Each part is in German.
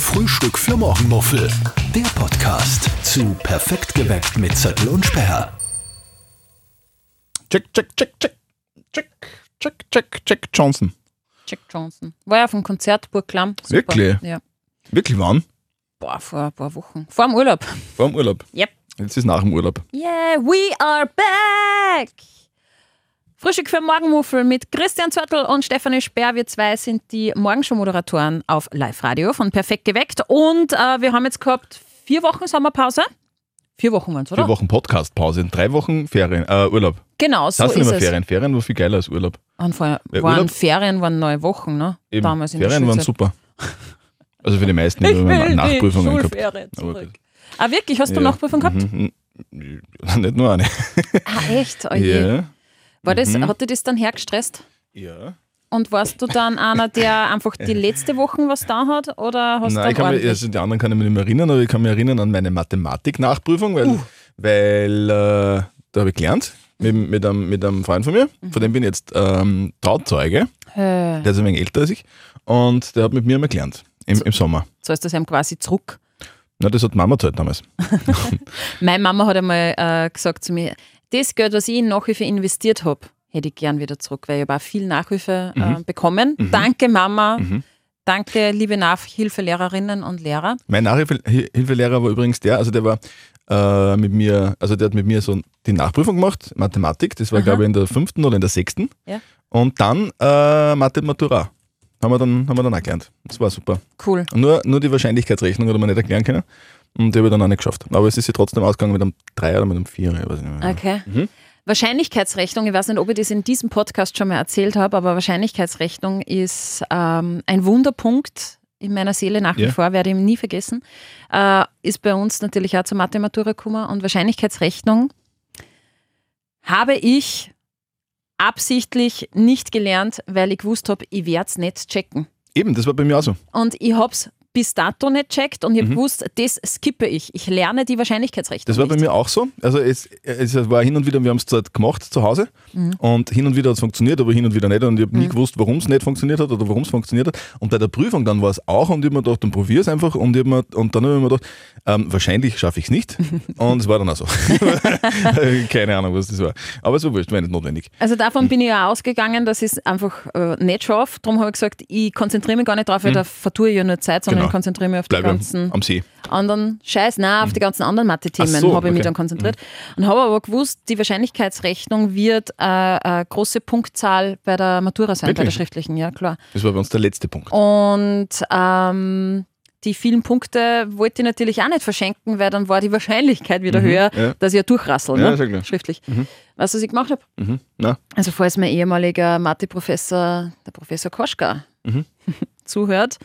Frühstück für Morgenmuffel. Der Podcast zu Perfekt geweckt mit Zettel und Sperr. Check, check, check, check. Check, check, check, check Johnson. Jack Johnson. War ja auf dem Konzert, Burgklamm. Super. Wirklich? Ja. Wirklich wann? Boah, vor ein paar Wochen. Vor dem Urlaub. Vor dem Urlaub. Yep. Jetzt ist nach dem Urlaub. Yeah, we are back! Frühstück für Morgenmuffel mit Christian Zörtl und Stefanie Sperr. Wir zwei sind die Morgenshow-Moderatoren auf Live-Radio von Perfekt geweckt. Und äh, wir haben jetzt gehabt vier Wochen Sommerpause. Vier Wochen waren es, oder? Vier Wochen Podcast-Pause, drei Wochen Ferien, äh, Urlaub. Genau, so das sind ist immer es. Ferien. Ferien war viel geiler als Urlaub. Und vorher Ja, waren Urlaub- Ferien, waren neue Wochen, ne? Eben. Damals in Ferien der waren super. Also für die meisten, die haben Nachprüfungen gehabt. Aber zurück. Ah, wirklich? Hast du Ja. Nachprüfung gehabt? Mhm. Nicht nur eine. Ah, echt? Oh je. Ja. War das, Mhm. Hat dir das dann hergestresst? Ja. Und warst du dann einer, der einfach die letzte Woche was da hat? Oder hast Nein, ich kann mich, also die anderen kann ich mich nicht mehr erinnern, aber ich kann mich erinnern an meine Mathematik-Nachprüfung, weil, Uh. weil äh, da habe ich gelernt mit, mit, einem, mit einem Freund von mir. Mhm. Von dem bin ich jetzt ähm, Trauzeuge. Äh, Der ist ein wenig älter als ich. Und der hat mit mir mal gelernt. Im, im Sommer. zahlst du es ihm quasi zurück. Na, das hat Mama gezahlt damals. Meine Mama hat einmal äh, gesagt zu mir, das Geld, was ich in Nachhilfe investiert habe, hätte ich gern wieder zurück, weil ich habe auch viel Nachhilfe äh, bekommen. Danke Mama, danke liebe Nachhilfelehrerinnen und Lehrer. Mein Nachhilfelehrer war übrigens der, also der war äh, mit mir, also der hat mit mir so die Nachprüfung gemacht, Mathematik, das war Aha. glaube ich in der fünften oder in der sechsten. Ja. Und dann äh, Mathe Matura. Haben wir, dann, haben wir dann auch gelernt. Das war super. Cool. Nur, nur die Wahrscheinlichkeitsrechnung hat man nicht erklären können. Und die habe ich dann auch nicht geschafft. Aber es ist ja trotzdem ausgegangen mit einem 3 oder mit einem 4. Ich weiß nicht mehr. Okay. Mhm. Wahrscheinlichkeitsrechnung, ich weiß nicht, ob ich das in diesem Podcast schon mal erzählt habe, aber Wahrscheinlichkeitsrechnung ist ähm, ein Wunderpunkt in meiner Seele nach wie Ja. vor, werde ich nie vergessen. Äh, ist bei uns natürlich auch zur Mathematura gekommen und Wahrscheinlichkeitsrechnung habe ich absichtlich nicht gelernt, weil ich gewusst habe, ich werde es nicht checken. Eben, das war bei mir auch so. Und ich habe es bis dato nicht checkt und ich Mhm. habe gewusst, das skippe ich. Ich lerne die Wahrscheinlichkeitsrechnung Das war bei nicht. mir auch so. Also es, es war hin und wieder, wir haben es zwar gemacht zu Hause Mhm. und hin und wieder hat es funktioniert, aber hin und wieder nicht. Und ich habe nie gewusst, warum es nicht funktioniert hat oder warum es funktioniert hat. Und bei der Prüfung dann war es auch und ich habe mir gedacht, dann probier es einfach. Und, ich mir, und dann habe ich mir gedacht, ähm, wahrscheinlich schaffe ich es nicht. und es war dann auch so. Keine Ahnung, was das war. Aber es war wurscht, war nicht notwendig. Also davon bin ich ja ausgegangen, dass ich es einfach äh, nicht schaffe. Darum habe ich gesagt, ich konzentriere mich gar nicht drauf, weil da vertue ich ja nur Zeit, sondern Ich konzentriere mich auf die Bleibe ganzen am See. anderen Scheiß, nein, auf die ganzen anderen Mathe-Themen so, habe ich mich okay. dann konzentriert. Und habe aber gewusst, die Wahrscheinlichkeitsrechnung wird äh, eine große Punktzahl bei der Matura sein, bei der Wirklich? schriftlichen, ja klar. Das war bei uns der letzte Punkt. Und ähm, die vielen Punkte wollte ich natürlich auch nicht verschenken, weil dann war die Wahrscheinlichkeit wieder höher, Mhm, ja. dass ich ja durchrassel, Ja, ne? ja klar. schriftlich. Weißt du, was ich gemacht habe? Mhm. Also falls mein ehemaliger Mathe-Professor, der Professor Koschka, Mhm. zuhört,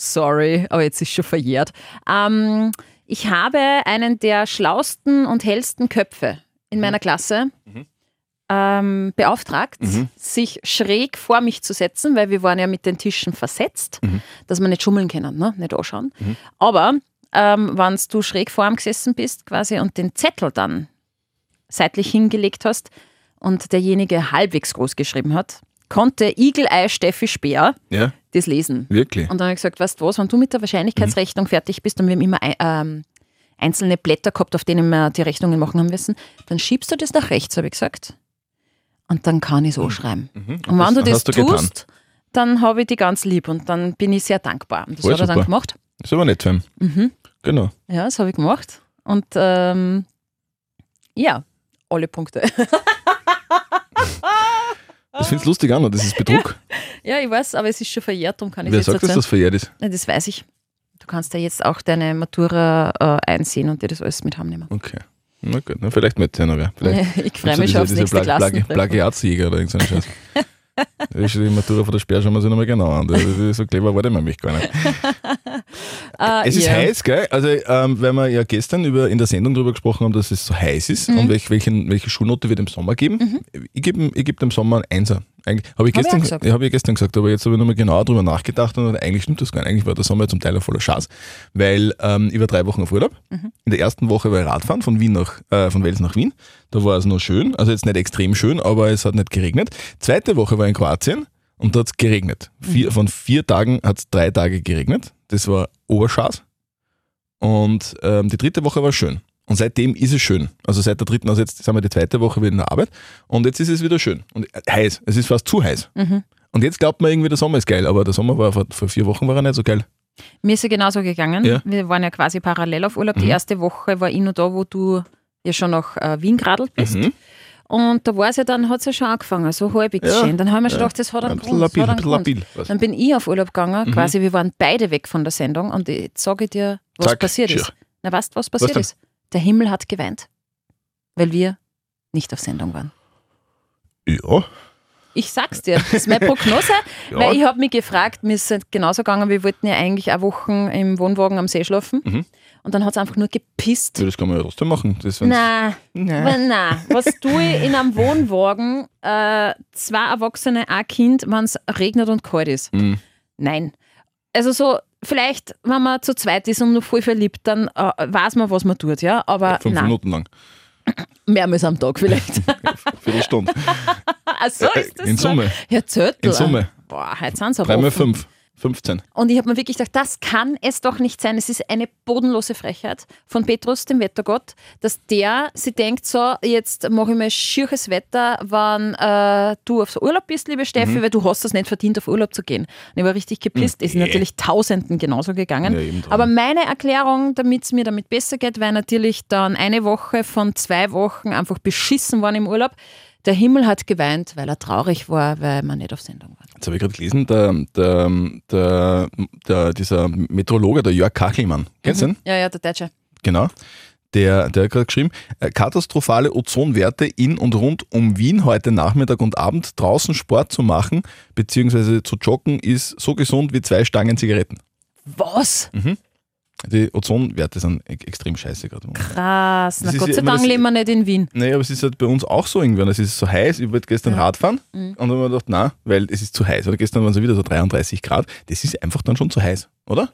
sorry, aber jetzt ist schon verjährt. Ähm, ich habe einen der schlausten und hellsten Köpfe in meiner Klasse ähm, beauftragt, Mhm. sich schräg vor mich zu setzen, weil wir waren ja mit den Tischen versetzt, Mhm. dass wir nicht schummeln können, ne? nicht anschauen. Aber ähm, wenn du schräg vor ihm gesessen bist quasi und den Zettel dann seitlich hingelegt hast und derjenige halbwegs groß geschrieben hat, konnte Igel-Ei Steffi Speer ja, das lesen. wirklich. Und dann habe ich gesagt, weißt du was, wenn du mit der Wahrscheinlichkeitsrechnung fertig bist und wir haben immer ein- ähm, einzelne Blätter gehabt, auf denen wir die Rechnungen machen haben müssen, dann schiebst du das nach rechts, habe ich gesagt. Und dann kann ich so schreiben. Mhm. Und wenn du das du getan. tust, dann habe ich die ganz lieb und dann bin ich sehr dankbar. Und das Voll hat er dann gemacht. Das ist aber nett für. Mhm. Genau. Ja, das habe ich gemacht. Und ähm, ja, alle Punkte. Das findest du lustig an, oder? Das ist Betrug. ja, ich weiß, aber es ist schon verjährt, darum kann ich Wer es sagt, jetzt dass erzählen. das verjährt ist? Ja, das weiß ich. Du kannst ja jetzt auch deine Matura äh, einsehen und dir das alles mit heimnehmen. Okay. Na gut, na, vielleicht ich ja noch wer. Vielleicht ich freue ja mich schon aufs diese, diese nächste Plag- Klassentreffen. Plagiatsjäger oder irgend so ein Scheiß. Ist die Matura von der Sperr schauen wir sich nochmal genau an. Das ist so clever war der nämlich gar nicht. Ah, Es ist ja. heiß, gell? Also, ähm, weil wir ja gestern über, in der Sendung darüber gesprochen haben, dass es so heiß ist Mhm. und welch, welchen, welche Schulnote wir dem Sommer geben. Ich gebe ich geb dem Sommer ein Einser. Eigentlich habe ich, Hab ich gestern, gesagt. ja, hab ich gestern gesagt, aber jetzt habe ich nochmal genauer drüber nachgedacht und eigentlich stimmt das gar nicht. Eigentlich war der Sommer zum Teil ein voller Schatz, weil ähm, ich war drei Wochen auf Urlaub. Mhm. In der ersten Woche war ich Radfahren von Wien nach, äh, von Wels nach Wien. Da war es noch schön, also jetzt nicht extrem schön, aber es hat nicht geregnet. Zweite Woche war ich in Kroatien und da hat es geregnet. Vier, Von vier Tagen hat es drei Tage geregnet. Das war Oberschatz. Und ähm, die dritte Woche war schön. Und seitdem ist es schön. Also seit der dritten, also jetzt sind wir die zweite Woche wieder in der Arbeit und jetzt ist es wieder schön. Und äh, heiß. Es ist fast zu heiß. Und jetzt glaubt man irgendwie, der Sommer ist geil, aber der Sommer war vor, vor vier Wochen war er nicht so geil. Mir ist ja genauso gegangen. Ja. Wir waren ja quasi parallel auf Urlaub. Die Mhm. erste Woche war ich noch da, wo du ja schon nach äh, Wien geradelt bist. Mhm. Und da war es ja dann, hat es ja schon angefangen, so halbwegs Ja, schön. Dann haben wir schon gedacht, das hat einen Ein Grund. Labil, hat ein einen Grund. labil. Was? Dann bin ich auf Urlaub gegangen, Mhm. quasi, wir waren beide weg von der Sendung und jetzt sage ich dir, was Zack, passiert schier. ist. Na, weißt was passiert denn? ist? Der Himmel hat geweint, weil wir nicht auf Sendung waren. Ja. Ich sag's dir, das ist meine Prognose, Ja. weil ich habe mich gefragt, mir ist es genauso gegangen, wir wollten ja eigentlich auch Wochen im Wohnwagen am See schlafen Mhm. Und dann hat es einfach nur gepisst. ja, das kann man ja trotzdem machen. Das, Nein, Nein. nein. Was tue ich in einem Wohnwagen, äh, zwei Erwachsene, ein Kind, wenn es regnet und kalt ist? Mhm. Nein. Also so, vielleicht, wenn man zu zweit ist und noch voll verliebt, dann äh, weiß man, was man tut, ja. Aber Fünf nein, Minuten lang. mehrmals am Tag vielleicht. Viertelstunde. Ach so ist das In so. Summe. Ja, Zöttl. In Summe. Boah, heute sind sie aber Dreimal fünf. 15. Und ich habe mir wirklich gedacht, das kann es doch nicht sein. Es ist eine bodenlose Frechheit von Petrus, dem Wettergott, dass der sie denkt, so, jetzt mache ich mal schierches Wetter, wenn äh, du auf Urlaub bist, liebe Steffi, Mhm. weil du hast es nicht verdient, auf Urlaub zu gehen. Und ich war richtig gepisst. Ist Nee. natürlich Tausenden genauso gegangen. Ja. Aber meine Erklärung, damit es mir damit besser geht, weil natürlich dann eine Woche von zwei Wochen einfach beschissen waren im Urlaub. Der Himmel hat geweint, weil er traurig war, weil wir nicht auf Sendung waren. Jetzt habe ich gerade gelesen, der, der, der, der, dieser Meteorologe, der Jörg Kachelmann, kennst du ihn? Ja, ja, der Deutsche. Genau. Der, der hat gerade geschrieben, äh, katastrophale Ozonwerte in und rund um Wien heute Nachmittag und Abend. Draußen Sport zu machen bzw. zu joggen ist so gesund wie zwei Stangen Zigaretten. Was? Die Ozonwerte sind e extrem scheiße gerade. Krass. Na Das Gott ja sei Dank leben wir nicht in Wien. Naja, aber es ist halt bei uns auch so irgendwann. Es ist so heiß, ich wollte gestern Radfahren Mhm. und dann habe ich mir gedacht, na, weil es ist zu heiß. Oder gestern waren es wieder so 33 Grad. Das ist einfach dann schon zu heiß, oder?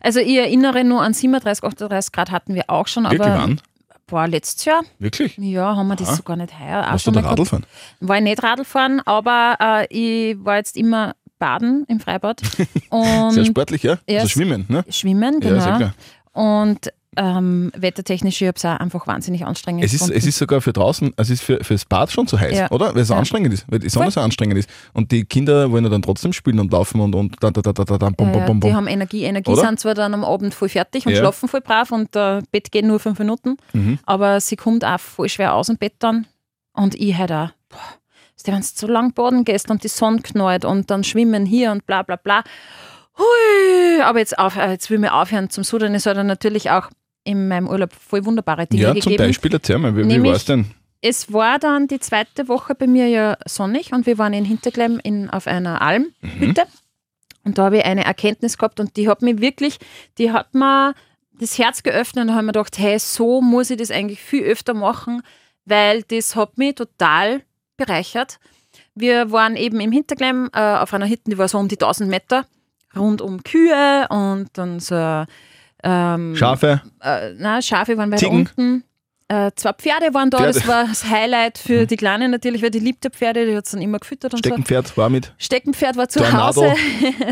Also ich erinnere nur an 37, 38 Grad hatten wir auch schon, Wirklich aber wann? boah, letztes Jahr, Wirklich? ja, haben wir das Aha. sogar nicht heuer. Hast du schon da Radl fahren? War ich nicht Radl fahren, aber äh, ich war jetzt immer baden im Freibad und Sehr sportlich, ja? Ja, Also schwimmen, ne? schwimmen, Ja, sehr genau. klar. und ähm, wettertechnisch, habe es auch einfach wahnsinnig anstrengend Es ist, gefunden. es ist sogar für draußen, es ist für, fürs Bad schon zu heiß, Ja. oder? Weil es Ja. anstrengend ist, weil die Sonne Voll. so anstrengend ist. Und die Kinder wollen ja dann trotzdem spielen und laufen und, und da, da, da, da, da, da, bum, bum, ja, bum, die bum. haben Energie. Energie Oder? sind zwar dann am Abend voll fertig und Ja. schlafen voll brav und äh, Bett geht nur fünf Minuten, Mhm. aber sie kommt auch voll schwer aus dem Bett dann. Und ich halt auch. Boah, wenn du so lang baden gehst und die Sonne knallt und dann schwimmen hier und bla bla bla. Hui, aber jetzt, auf, äh, jetzt will ich aufhören zum Sudern. Es hat dann natürlich auch in meinem Urlaub voll wunderbare Dinge Ja, zum gegeben. Beispiel, erzähl mal, wie, wie war es denn? Es war dann die zweite Woche bei mir ja sonnig und wir waren in Hinterklemm in, auf einer Almhütte. Und da habe ich eine Erkenntnis gehabt und die hat mich wirklich, die hat mir das Herz geöffnet und da habe ich mir gedacht, hey, so muss ich das eigentlich viel öfter machen, weil das hat mich total bereichert. Wir waren eben im Hinterklemm äh, auf einer Hütte, die war so um die 1000 Meter, rund um Kühe und dann so ähm, Schafe, äh, na, Schafe waren weiter unten. Äh, zwei Pferde waren da, Pferde. das war das Highlight für die Kleine natürlich, weil die liebte Pferde, die hat es dann immer gefüttert und Steckenpferd war mit, so. Steckenpferd war zu Tornado, Hause.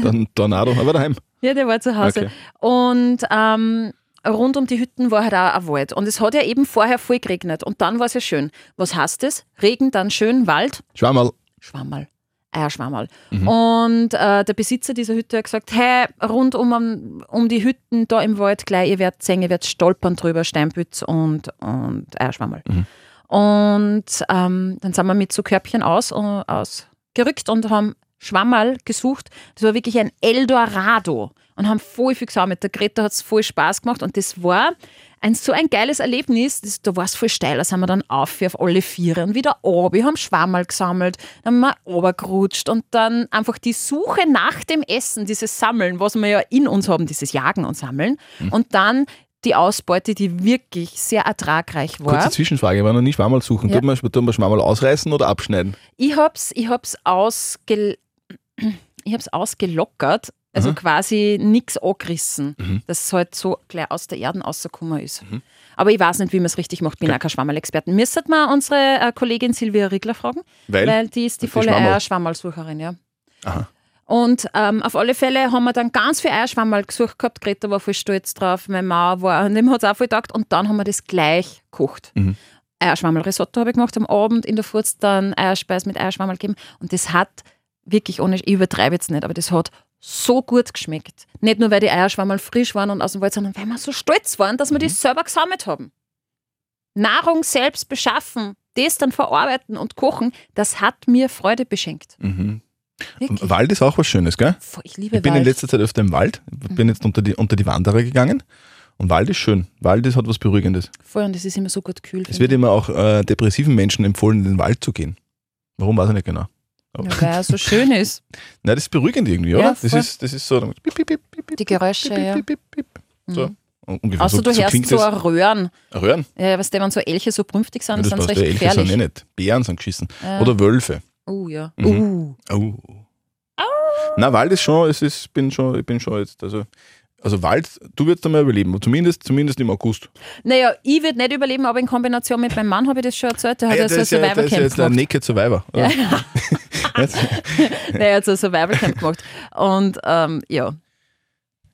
dann Tornado, aber daheim. Ja, der war zu Hause. Okay. Und ähm, rund um die Hütten war halt auch ein Wald. Und es hat ja eben vorher voll geregnet. Und dann war es ja schön. Was heißt das? Regen, dann schön, Wald, Schwammerl, Schwammerl. Eierschwammerl. Mhm. Und äh, der Besitzer dieser Hütte hat gesagt, hey, rund um, um die Hütten da im Wald gleich, ihr werdet sehen, ihr werdet stolpern drüber, Steinpütz und, und Eierschwammerl. Mhm. Und ähm, dann sind wir mit so Körbchen aus, äh, ausgerückt und haben Schwammerl gesucht. Das war wirklich ein Eldorado und haben voll viel gesammelt. Der Greta hat es voll Spaß gemacht und das war ein, so ein geiles Erlebnis. Das, da war es voll steil, da sind wir dann auf, auf alle Viere und wieder runter. Wir haben Schwammerl gesammelt, dann haben wir runtergerutscht und dann einfach die Suche nach dem Essen, dieses Sammeln, was wir ja in uns haben, dieses Jagen und Sammeln und dann die Ausbeute, die wirklich sehr ertragreich war. kurze Zwischenfrage, ich war noch nie Schwammerl suchen. Ja. Tut man, tut man Schwammerl ausreißen oder abschneiden? Ich hab's, ich hab's ausge, ich hab's ausgelockert, also Aha. quasi nichts angerissen, Mhm. dass es halt so gleich aus der Erde rausgekommen ist. Aber ich weiß nicht, wie man es richtig macht, bin Okay. auch kein Schwammerl-Experten. Müsstet mal unsere äh, Kollegin Silvia Riegler fragen, Weil, die ist die Die volle Schwammerl. Ja. Aha. Und ähm, auf alle Fälle haben wir dann ganz viel Eierschwammerl gesucht gehabt. Greta war voll stolz drauf, meine Mama war, und dem hat es auch voll gedacht. Und dann haben wir das gleich gekocht. Mhm. Eierschwammerl-Risotto habe ich gemacht am Abend, in der Furz dann Eierspeis mit Eierschwammerl gegeben. Und das hat wirklich ohne, ich übertreibe jetzt nicht, aber das hat so gut geschmeckt. Nicht nur, weil die Eierschwammerl frisch waren und aus dem Wald, sondern weil wir so stolz waren, dass wir die selber gesammelt haben. Nahrung selbst beschaffen, das dann verarbeiten und kochen, das hat mir Freude beschenkt. Mhm. Wirklich. Wald ist auch was Schönes, gell? Ich liebe Ich bin in Wald. letzter Zeit öfter im Wald. Ich bin jetzt unter die, unter die Wanderer gegangen. Und Wald ist schön. Wald ist, hat was Beruhigendes. Voll, und das ist immer so gut kühl. Es wird immer auch äh, depressiven Menschen empfohlen, in den Wald zu gehen. Warum, weiß ich nicht genau. Ja, weil er so schön ist. Nein, das ist beruhigend irgendwie, Ja, oder? das, voll. ist, das ist so. Piep, piep, piep, Die Geräusche, ja. So. Mhm. Ungefähr Außer so, du so hörst so das. ein Röhren. Röhren? Ja, was wenn so Elche so brünftig sind, Ja, das sind sie recht Elche sind eh gefährlich. nicht. Bären sind geschissen. Ja. Oder Wölfe. Oh ja. Mhm. Uh. Oh. Na, Wald ist schon, es ist, bin schon, ich bin schon jetzt, also, also Wald, du wirst einmal überleben, zumindest, zumindest im August. Naja, ich würde nicht überleben, aber in Kombination mit meinem Mann habe ich das schon erzählt. Der hat Ah ja, ja so ein ist ja, ist Survival ja Camp ein gemacht. Naked Survivor. oder? Der hat so ein Survival Camp gemacht. Und ähm, ja.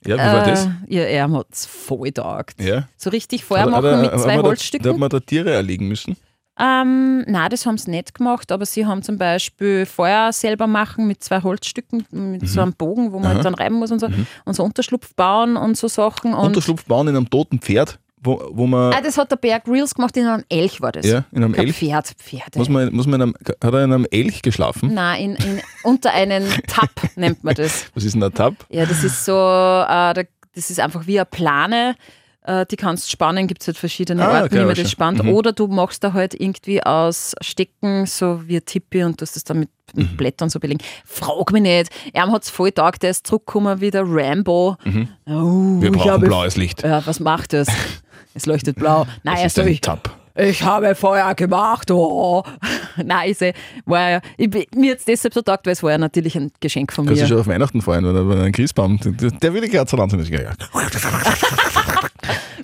Ja, wie war das? Äh, ja, er hat es voll taugt. Ja. So richtig Feuer machen mit zwei man da- Holzstücken. Da hat man da Tiere erlegen müssen. Ähm, nein, das haben sie nicht gemacht, aber sie haben zum Beispiel Feuer selber machen mit zwei Holzstücken, mit so einem Bogen, wo man Mhm. Halt dann reiben muss und so, und so Unterschlupf bauen und so Sachen. Und Unterschlupf bauen in einem toten Pferd, wo, wo man, ah, das hat der Berg Reels gemacht, in einem Elch war das. ja, in einem Elch, Pferd, Pferde. muss man, muss man in einem, hat er in einem Elch geschlafen? Nein, in, in, unter einen Tab nennt man das. Was ist denn ein Tab? Ja, das ist so, äh, da- das ist einfach wie eine Plane. Äh, die kannst du spannen, gibt es halt verschiedene Ah, Arten, wie man das spannt. Mhm. Oder du machst da halt irgendwie aus Stecken, so wie ein Tippi und tust das dann mit, Mhm. Blättern so belegen. Frag mich nicht. Er hat es voll tag, der ist zurückgekommen wie der Rambo. Oh, Mhm. Wir ich brauchen blaues Licht. Ja, was macht das? Es leuchtet blau. Nein, ist so, ein ich, Tab. ich habe Feuer gemacht. Oh. Nein, ich war ja, ich, bin- mir jetzt deshalb so taugt, weil es war ja natürlich ein Geschenk von Kannst mir. du schon auf Weihnachten feiern, wenn er- wenn einen Christbaum, der, will die Kerze anzünden. Ja.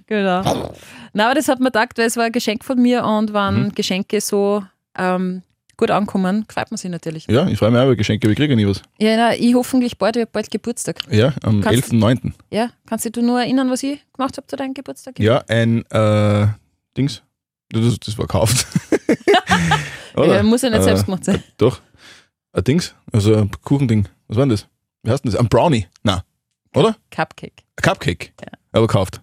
Genau. Nein, aber das hat mir gedacht, weil es war ein Geschenk von mir und Mhm. wenn Geschenke so ähm, gut ankommen, gefällt mir sie natürlich. ja, ich freue mich auch über Geschenke, aber ich kriege ja nie was. Ja, na, ich hoffentlich bald, ich hab bald Geburtstag. Ja, am Kannst- 11.09. Ja, kannst du dich nur erinnern, was ich gemacht habe zu deinem Geburtstag? Ja, ein äh, Dings. Das, das war gekauft. Ja, muss ja nicht Äh, selbst gemacht sein. Doch. Ein Dings. Also ein Kuchending. Was war denn das? Wie heißt denn das? Ein Brownie. Na, oder? Cupcake. Ein Cupcake. Aber gekauft.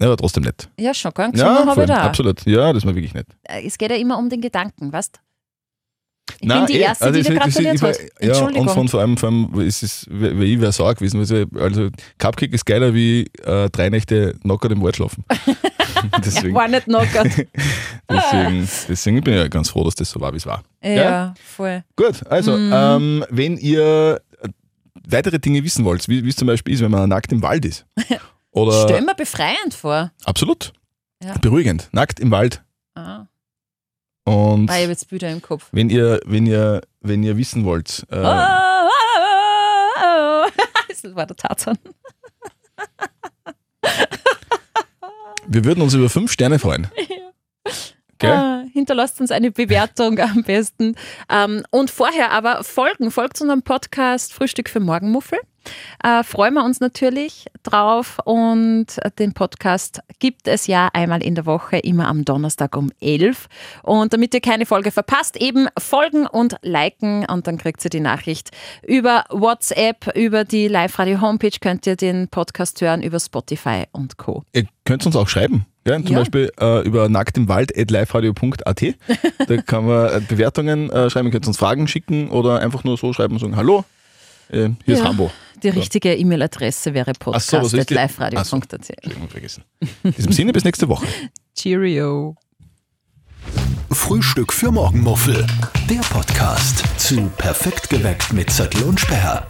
Ja. Ja, aber trotzdem nicht. Ja, schon, gell? Ja, habe ich da. absolut. Ja, das war wirklich nett. Äh, Es geht ja immer um den Gedanken, weißt Ich Nein, bin die eh, Erste, also die dir gratuliert ich war- hat. Ja, und von vor allem, vor allem ist es, weil ich wäre sauer gewesen. Also, Cupcake ist geiler wie äh, drei Nächte Knocker im Wald schlafen. deswegen, War nicht knockert. deswegen, deswegen bin ich ja ganz froh, dass das so war, wie es war. ja, voll. Gut, also Mhm. ähm, wenn ihr äh, weitere Dinge wissen wollt, wie wie es zum Beispiel ist, wenn man nackt im Wald ist. Oder Stell mir befreiend vor. absolut. Ja. Beruhigend. Nackt im Wald. Ah, Und ah, ich habe jetzt Bilder im Kopf. wenn ihr, wenn ihr, wenn ihr wissen wollt, äh, Oh, oh, oh, oh. Das war der Tarzan. wir würden uns über fünf Sterne freuen. Ah, hinterlasst uns eine Bewertung am besten. Ähm, und vorher aber folgen, folgt unserem Podcast Frühstück für Morgenmuffel. Äh, freuen wir uns natürlich drauf und den Podcast gibt es ja einmal in der Woche, immer am Donnerstag um 11. Und damit ihr keine Folge verpasst, eben folgen und liken und dann kriegt ihr die Nachricht über WhatsApp, über die Live-Radio-Homepage könnt ihr den Podcast hören, über Spotify und Co. Ihr könnt uns auch schreiben. Gell? Zum Ja. Beispiel äh, über nacktimwald.liveradio.at. da kann man äh, Bewertungen äh, schreiben, ihr könnt uns Fragen schicken oder einfach nur so schreiben und sagen, hallo, äh, hier ist Ja. Hamburg. Die richtige E-Mail-Adresse wäre so, ist die? podcast.liveradio.at. Entschuldigung, vergessen. In diesem Sinne, bis nächste Woche. Cheerio. Frühstück für Morgenmuffel. Der Podcast zu Perfekt geweckt mit Zettel und Sperr.